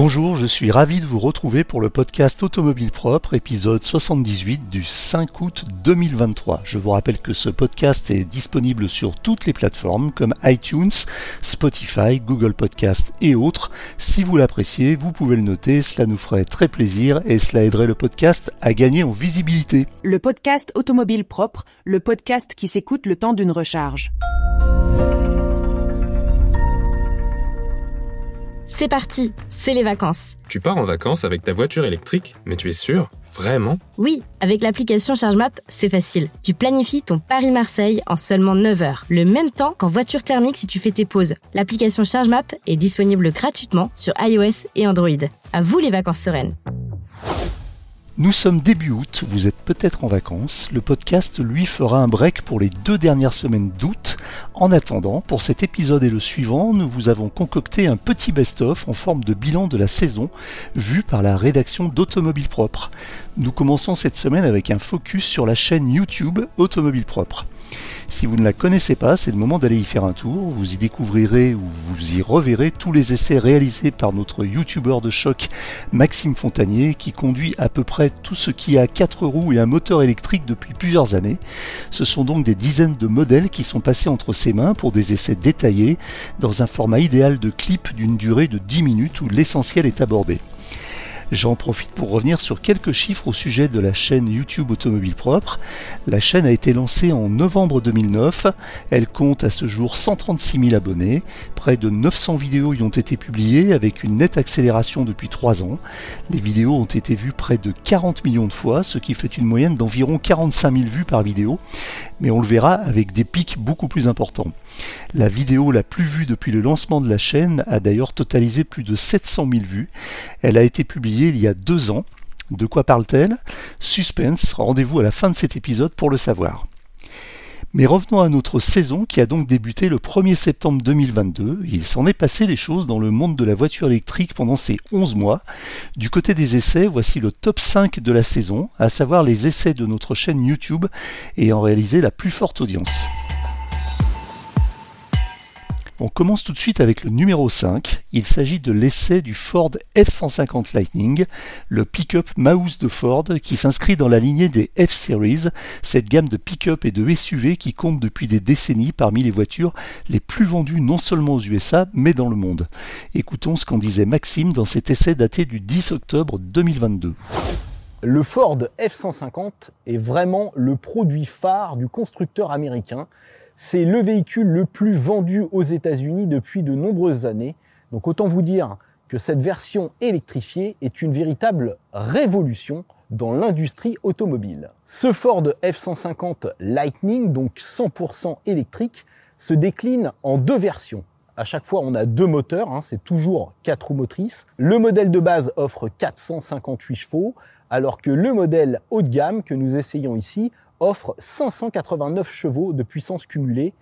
Bonjour, je suis ravi de vous retrouver pour le podcast Automobile Propre, épisode 78 du 5 août 2023. Je vous rappelle que ce podcast est disponible sur toutes les plateformes comme iTunes, Spotify, Google Podcast et autres. Si vous l'appréciez, vous pouvez le noter, cela nous ferait très plaisir et cela aiderait le podcast à gagner en visibilité. Le podcast Automobile Propre, le podcast qui s'écoute le temps d'une recharge. C'est parti, c'est les vacances. Tu pars en vacances avec ta voiture électrique, mais tu es sûr Vraiment? Oui, avec l'application ChargeMap, c'est facile. Tu planifies ton Paris-Marseille en seulement 9 heures, le même temps qu'en voiture thermique si tu fais tes pauses. L'application ChargeMap est disponible gratuitement sur iOS et Android. À vous les vacances sereines. Nous sommes début août, vous êtes peut-être en vacances. Le podcast, lui, fera un break pour les deux dernières semaines d'août. En attendant, pour cet épisode et le suivant, nous vous avons concocté un petit best-of en forme de bilan de la saison, vu par la rédaction d'Automobile Propre. Nous commençons cette semaine avec un focus sur la chaîne YouTube Automobile Propre. Si vous ne la connaissez pas, c'est le moment d'aller y faire un tour. Vous y découvrirez ou vous y reverrez tous les essais réalisés par notre youtubeur de choc Maxime Fontanier qui conduit à peu près tout ce qui a quatre roues et un moteur électrique depuis plusieurs années. Ce sont donc des dizaines de modèles qui sont passés entre ses mains pour des essais détaillés dans un format idéal de clip d'une durée de 10 minutes où l'essentiel est abordé. J'en profite pour revenir sur quelques chiffres au sujet de la chaîne YouTube Automobile Propre. La chaîne a été lancée en novembre 2009. Elle compte à ce jour 136 000 abonnés. Près de 900 vidéos y ont été publiées avec une nette accélération depuis 3 ans. Les vidéos ont été vues près de 40 millions de fois, ce qui fait une moyenne d'environ 45 000 vues par vidéo. Mais on le verra avec des pics beaucoup plus importants. La vidéo la plus vue depuis le lancement de la chaîne a d'ailleurs totalisé plus de 700 000 vues. Elle a été publiée il y a deux ans. De quoi parle-t-elle? Suspense, rendez-vous à la fin de cet épisode pour le savoir. Mais revenons à notre saison qui a donc débuté le 1er septembre 2022. Il s'en est passé des choses dans le monde de la voiture électrique pendant ces 11 mois. Du côté des essais, voici le top 5 de la saison, à savoir les essais de notre chaîne YouTube ayant réalisé la plus forte audience. On commence tout de suite avec le numéro 5. Il s'agit de l'essai du Ford F-150 Lightning, le pick-up Mouse de Ford qui s'inscrit dans la lignée des F-Series, cette gamme de pick-up et de SUV qui compte depuis des décennies parmi les voitures les plus vendues non seulement aux USA mais dans le monde. Écoutons ce qu'en disait Maxime dans cet essai daté du 10 octobre 2022. Le Ford F-150 est vraiment le produit phare du constructeur américain c'est le véhicule le plus vendu aux États-Unis depuis de nombreuses années. Donc autant vous dire que cette version électrifiée est une véritable révolution dans l'industrie automobile. Ce Ford F-150 Lightning, donc 100% électrique, se décline en deux versions. À chaque fois, on a deux moteurs, hein, c'est toujours quatre roues motrices. Le modèle de base offre 458 chevaux, alors que le modèle haut de gamme que nous essayons ici offre 589 chevaux de puissance cumulée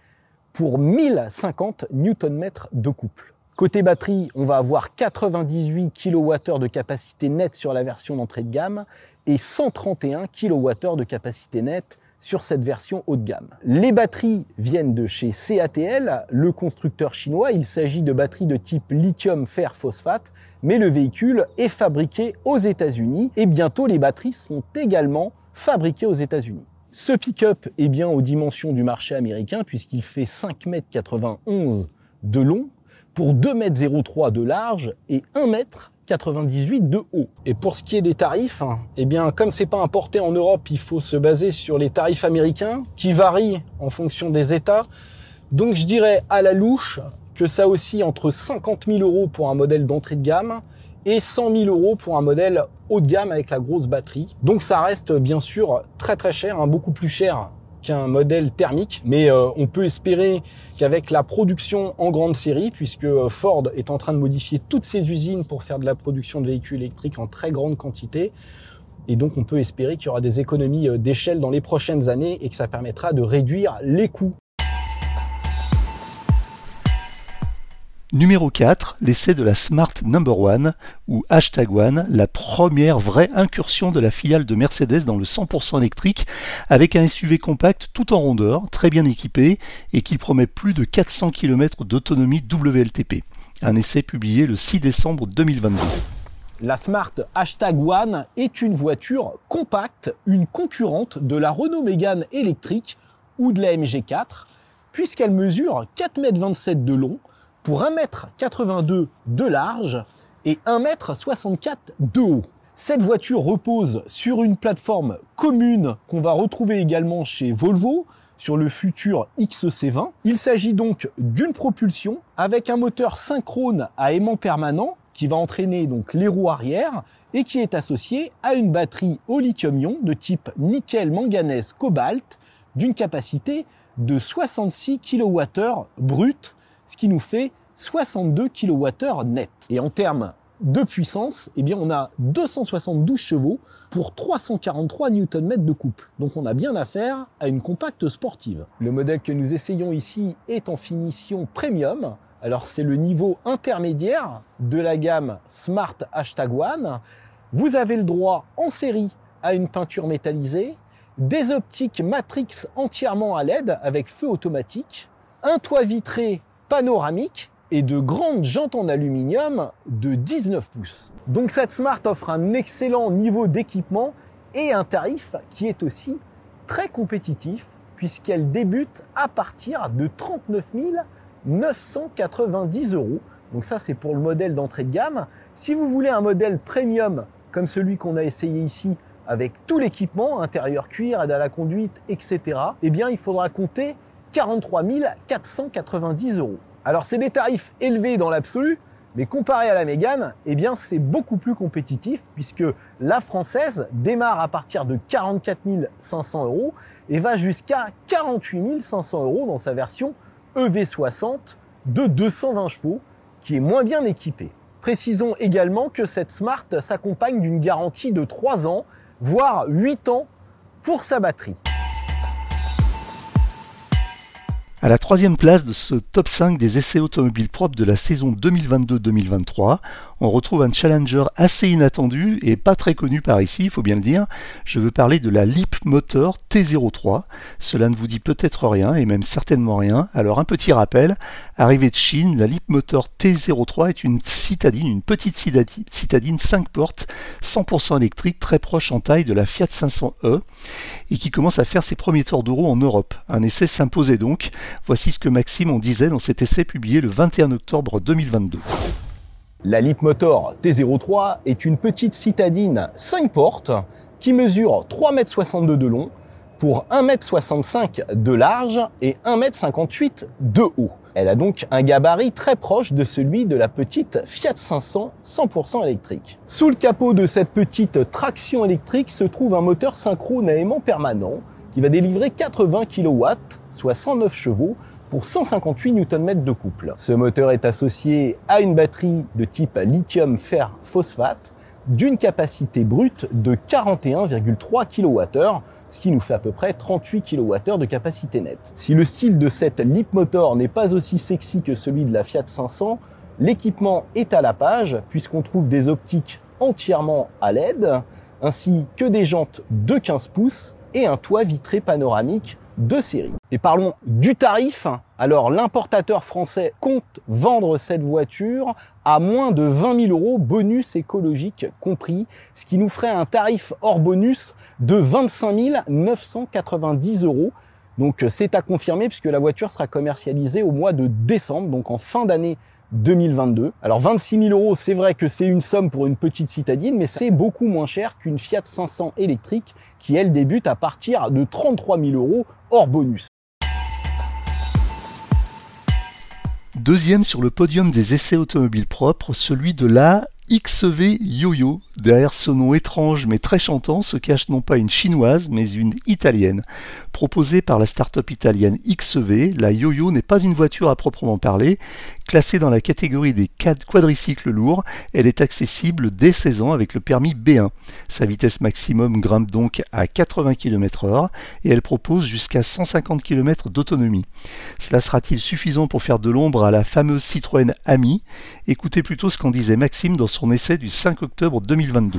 pour 1050 Nm de couple. Côté batterie, on va avoir 98 kWh de capacité nette sur la version d'entrée de gamme et 131 kWh de capacité nette sur cette version haut de gamme. Les batteries viennent de chez CATL, le constructeur chinois. Il s'agit de batteries de type lithium fer phosphate, mais le véhicule est fabriqué aux États-Unis et bientôt les batteries sont également fabriquées aux États-Unis. Ce pick-up est bien aux dimensions du marché américain puisqu'il fait 5,91 m de long pour 2,03 m de large et 1,98 m de haut. Et pour ce qui est des tarifs, eh bien comme c'est pas importé en Europe, il faut se baser sur les tarifs américains qui varient en fonction des États. Donc je dirais à la louche que ça aussi entre 50 000 euros pour un modèle d'entrée de gamme et 100 000 euros pour un modèle haut de gamme avec la grosse batterie. Donc ça reste bien sûr très très cher, hein, beaucoup plus cher qu'un modèle thermique, mais euh, on peut espérer qu'avec la production en grande série, puisque euh, Ford est en train de modifier toutes ses usines pour faire de la production de véhicules électriques en très grande quantité, et donc on peut espérer qu'il y aura des économies euh, d'échelle dans les prochaines années et que ça permettra de réduire les coûts Numéro 4, l'essai de la Smart Number One, ou Hashtag One, la première vraie incursion de la filiale de Mercedes dans le 100% électrique, avec un SUV compact tout en rondeur, très bien équipé, et qui promet plus de 400 km d'autonomie WLTP. un essai publié le 6 décembre 2022. La Smart Hashtag One est une voiture compacte, une concurrente de la Renault Mégane électrique ou de la MG4, puisqu'elle mesure 4,27 m de long pour 1,82 m de large et 1,64 m de haut. Cette voiture repose sur une plateforme commune qu'on va retrouver également chez Volvo, sur le futur XC20. Il s'agit donc d'une propulsion avec un moteur synchrone à aimant permanent qui va entraîner donc les roues arrière et qui est associé à une batterie au lithium-ion de type nickel manganèse cobalt d'une capacité de 66 kWh brut, ce qui nous fait 62 kWh net. Et en termes de puissance, eh on a 272 chevaux pour 343 Nm de couple. Donc on a bien affaire à une compacte sportive. Le modèle que nous essayons ici est en finition premium. Alors c'est le niveau intermédiaire de la gamme Smart Hashtag One. Vous avez le droit en série à une peinture métallisée, des optiques Matrix entièrement à LED avec feu automatique, un toit vitré panoramique et de grandes jantes en aluminium de 19 pouces. Donc cette Smart offre un excellent niveau d'équipement et un tarif qui est aussi très compétitif puisqu'elle débute à partir de 39 990 euros. Donc ça c'est pour le modèle d'entrée de gamme. Si vous voulez un modèle premium comme celui qu'on a essayé ici avec tout l'équipement, intérieur cuir, aide à la conduite, etc., eh bien il faudra compter 43 490 euros. Alors c'est des tarifs élevés dans l'absolu, mais comparé à la Mégane, eh c'est beaucoup plus compétitif puisque la française démarre à partir de 44 500 euros et va jusqu'à 48 500 euros dans sa version EV60 de 220 chevaux qui est moins bien équipée. Précisons également que cette Smart s'accompagne d'une garantie de 3 ans, voire 8 ans pour sa batterie. À la troisième place de ce top 5 des essais automobiles propres de la saison 2022-2023, on retrouve un challenger assez inattendu et pas très connu par ici, il faut bien le dire. Je veux parler de la Leap Motor T03. Cela ne vous dit peut-être rien et même certainement rien. Alors un petit rappel, arrivée de Chine, la Leap Motor T03 est une citadine, une petite citadine 5 portes 100% électrique très proche en taille de la Fiat 500e et qui commence à faire ses premiers tours d'euro en Europe. Un essai s'imposait donc. Voici ce que Maxime en disait dans cet essai publié le 21 octobre 2022. La Motor T03 est une petite citadine 5 portes qui mesure 3,62 m de long pour 1,65 m de large et 1,58 m de haut. Elle a donc un gabarit très proche de celui de la petite Fiat 500 100% électrique. Sous le capot de cette petite traction électrique se trouve un moteur synchrone à aimant permanent qui va délivrer 80 kW, soit 109 chevaux, pour 158 Nm de couple. Ce moteur est associé à une batterie de type lithium fer phosphate d'une capacité brute de 41,3 kWh, ce qui nous fait à peu près 38 kWh de capacité nette. Si le style de cette Leap Motor n'est pas aussi sexy que celui de la Fiat 500, l'équipement est à la page puisqu'on trouve des optiques entièrement à LED, ainsi que des jantes de 15 pouces et un toit vitré panoramique de série. Et parlons du tarif. Alors l'importateur français compte vendre cette voiture à moins de 20 000 euros, bonus écologique compris, ce qui nous ferait un tarif hors bonus de 25 990 euros. Donc c'est à confirmer puisque la voiture sera commercialisée au mois de décembre, donc en fin d'année 2022. Alors 26 000 euros, c'est vrai que c'est une somme pour une petite citadine, mais c'est beaucoup moins cher qu'une Fiat 500 électrique qui, elle, débute à partir de 33 000 euros hors bonus. Deuxième sur le podium des essais automobiles propres, celui de la XV Yo-Yo. Derrière ce nom étrange mais très chantant se cache non pas une chinoise mais une italienne. Proposée par la start-up italienne XV, la Yo-Yo n'est pas une voiture à proprement parler. Classée dans la catégorie des quadricycles lourds, elle est accessible dès 16 ans avec le permis B1. Sa vitesse maximum grimpe donc à 80 km/h et elle propose jusqu'à 150 km d'autonomie. Cela sera-t-il suffisant pour faire de l'ombre à la fameuse Citroën Ami? Écoutez plutôt ce qu'en disait Maxime dans son essai du 5 octobre 2022.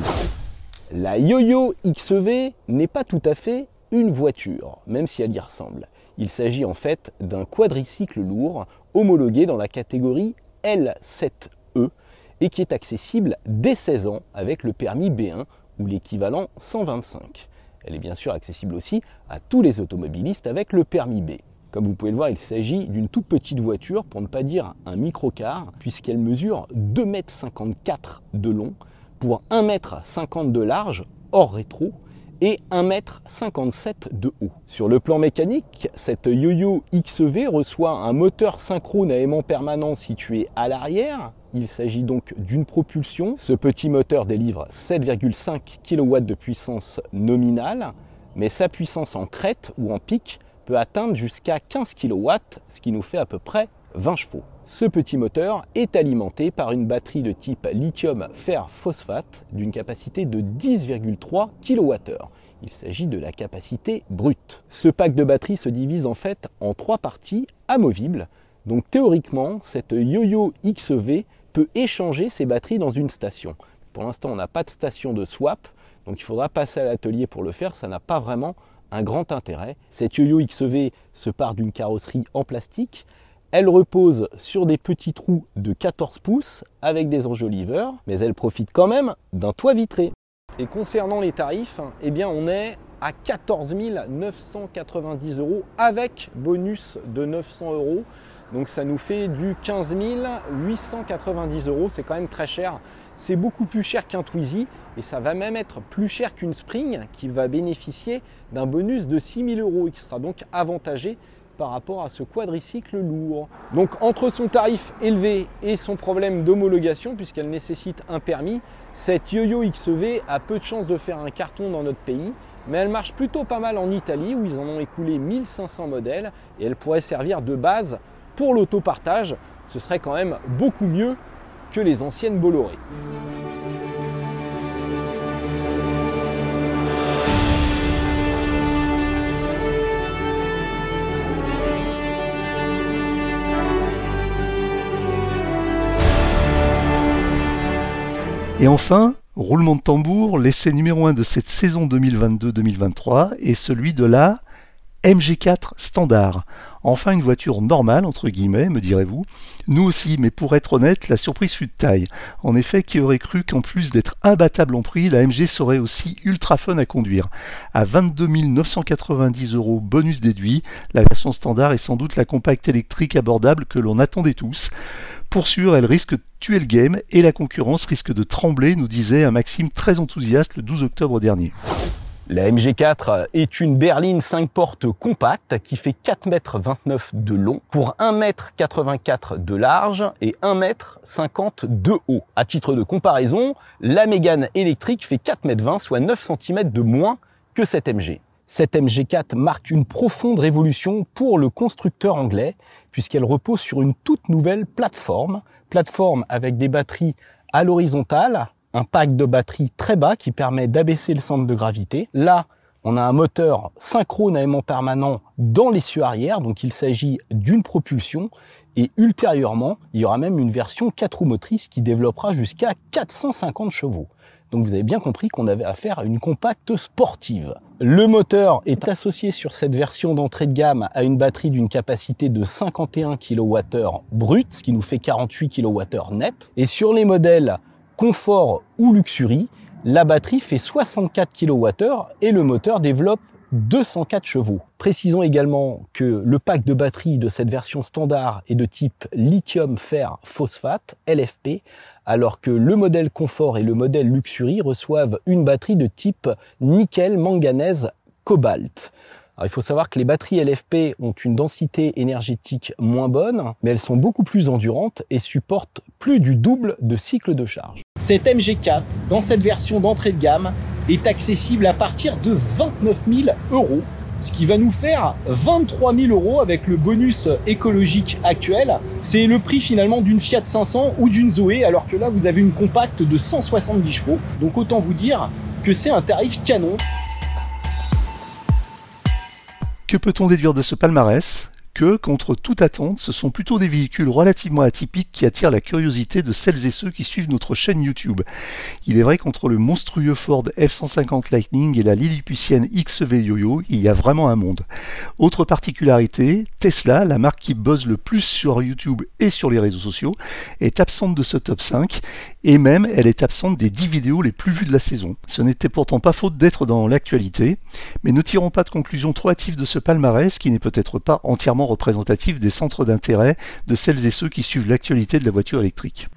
La Yo-Yo XV n'est pas tout à fait une voiture, même si elle y ressemble. Il s'agit en fait d'un quadricycle lourd homologué dans la catégorie L7E et qui est accessible dès 16 ans avec le permis B1 ou l'équivalent 125. Elle est bien sûr accessible aussi à tous les automobilistes avec le permis B. Comme vous pouvez le voir, il s'agit d'une toute petite voiture, pour ne pas dire un microcar, puisqu'elle mesure 2,54 m de long pour 1,50 m de large hors rétro et 1,57 m de haut. Sur le plan mécanique, cette Yo-Yo XV reçoit un moteur synchrone à aimant permanent situé à l'arrière. Il s'agit donc d'une propulsion. Ce petit moteur délivre 7,5 kW de puissance nominale, mais sa puissance en crête ou en pic peut atteindre jusqu'à 15 kW, ce qui nous fait à peu près 20 chevaux. Ce petit moteur est alimenté par une batterie de type lithium fer phosphate d'une capacité de 10,3 kWh. Il s'agit de la capacité brute. Ce pack de batterie se divise en fait en trois parties amovibles. Donc théoriquement, cette Yo-Yo XV peut échanger ses batteries dans une station. Pour l'instant, on n'a pas de station de swap, donc il faudra passer à l'atelier pour le faire. Ça n'a pas vraiment un grand intérêt. Cette Yo-Yo XV se part d'une carrosserie en plastique. Elle repose sur des petits trous de 14 pouces avec des enjoliveurs, mais elle profite quand même d'un toit vitré. Et concernant les tarifs, eh on est à 14 990 euros avec bonus de 900 euros. Donc ça nous fait du 15 890 euros. C'est quand même très cher. C'est beaucoup plus cher qu'un Twizy et ça va même être plus cher qu'une Spring qui va bénéficier d'un bonus de 6 000 euros et qui sera donc avantagé par rapport à ce quadricycle lourd. Donc entre son tarif élevé et son problème d'homologation, puisqu'elle nécessite un permis, cette Yo-Yo XV a peu de chances de faire un carton dans notre pays, mais elle marche plutôt pas mal en Italie où ils en ont écoulé 1500 modèles et elle pourrait servir de base pour l'autopartage. Ce serait quand même beaucoup mieux que les anciennes Bolloré. Et enfin, roulement de tambour, l'essai numéro 1 de cette saison 2022-2023 est celui de la MG4 standard. Enfin une voiture normale, entre guillemets, me direz-vous. Nous aussi, mais pour être honnête, la surprise fut de taille. En effet, qui aurait cru qu'en plus d'être imbattable en prix, la MG serait aussi ultra fun à conduire. À 22 990 euros bonus déduit, la version standard est sans doute la compacte électrique abordable que l'on attendait tous. Pour sûr, elle risque de tuer le game et la concurrence risque de trembler, nous disait un Maxime très enthousiaste le 12 octobre dernier. La MG4 est une berline 5 portes compacte qui fait 4,29 m de long pour 1,84 m de large et 1,50 m de haut. À titre de comparaison, la Mégane électrique fait 4,20 m soit 9 cm de moins que cette MG. Cette MG4 marque une profonde révolution pour le constructeur anglais puisqu'elle repose sur une toute nouvelle plateforme, plateforme avec des batteries à l'horizontale, un pack de batteries très bas qui permet d'abaisser le centre de gravité. Là, on a un moteur synchrone à aimant permanent dans l'essieu arrière, donc il s'agit d'une propulsion. Et ultérieurement, il y aura même une version 4 roues motrices qui développera jusqu'à 450 chevaux. Donc vous avez bien compris qu'on avait affaire à une compacte sportive. Le moteur est associé sur cette version d'entrée de gamme à une batterie d'une capacité de 51 kWh brut, ce qui nous fait 48 kWh net. Et sur les modèles confort ou luxury, la batterie fait 64 kWh et le moteur développe 204 chevaux. Précisons également que le pack de batterie de cette version standard est de type lithium fer phosphate LFP, alors que le modèle confort et le modèle luxury reçoivent une batterie de type nickel manganèse cobalt. il faut savoir que les batteries LFP ont une densité énergétique moins bonne, mais elles sont beaucoup plus endurantes et supportent plus du double de cycle de charge. Cette MG4, dans cette version d'entrée de gamme, est accessible à partir de 29 000 euros, ce qui va nous faire 23 000 euros avec le bonus écologique actuel. C'est le prix finalement d'une Fiat 500 ou d'une Zoé, alors que là vous avez une compacte de 170 chevaux. Donc autant vous dire que c'est un tarif canon. Que peut-on déduire de ce palmarès? Que, contre toute attente, ce sont plutôt des véhicules relativement atypiques qui attirent la curiosité de celles et ceux qui suivent notre chaîne YouTube. Il est vrai qu'entre le monstrueux Ford F-150 Lightning et la Lilliputienne XV Yo-Yo, il y a vraiment un monde. Autre particularité, Tesla, la marque qui buzz le plus sur YouTube et sur les réseaux sociaux, est absente de ce top 5 et même elle est absente des 10 vidéos les plus vues de la saison. Ce n'était pourtant pas faute d'être dans l'actualité, mais ne tirons pas de conclusion trop hâtive de ce palmarès qui n'est peut-être pas entièrement représentatif des centres d'intérêt de celles et ceux qui suivent l'actualité de la voiture électrique.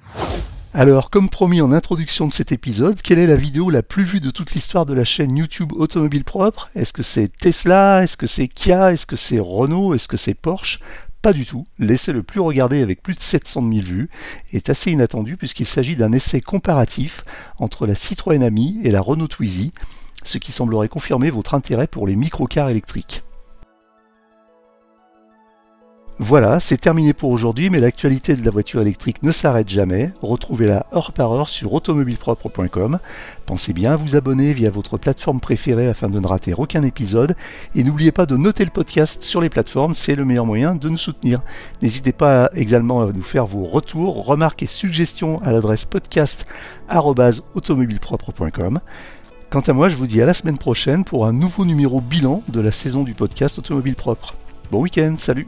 Alors, comme promis en introduction de cet épisode, quelle est la vidéo la plus vue de toute l'histoire de la chaîne YouTube Automobile Propre? Est-ce que c'est Tesla? Est-ce que c'est Kia? Est-ce que c'est Renault? Est-ce que c'est Porsche? Pas du tout. L'essai le plus regardé avec plus de 700 000 vues est assez inattendu puisqu'il s'agit d'un essai comparatif entre la Citroën Ami et la Renault Twizy, ce qui semblerait confirmer votre intérêt pour les microcars électriques. Voilà, c'est terminé pour aujourd'hui, mais l'actualité de la voiture électrique ne s'arrête jamais. Retrouvez-la heure par heure sur automobilepropre.com. Pensez bien à vous abonner via votre plateforme préférée afin de ne rater aucun épisode. Et n'oubliez pas de noter le podcast sur les plateformes, c'est le meilleur moyen de nous soutenir. N'hésitez pas également à nous faire vos retours, remarques et suggestions à l'adresse podcast.automobilepropre.com. Quant à moi, je vous dis à la semaine prochaine pour un nouveau numéro bilan de la saison du podcast Automobile Propre. Bon week-end, salut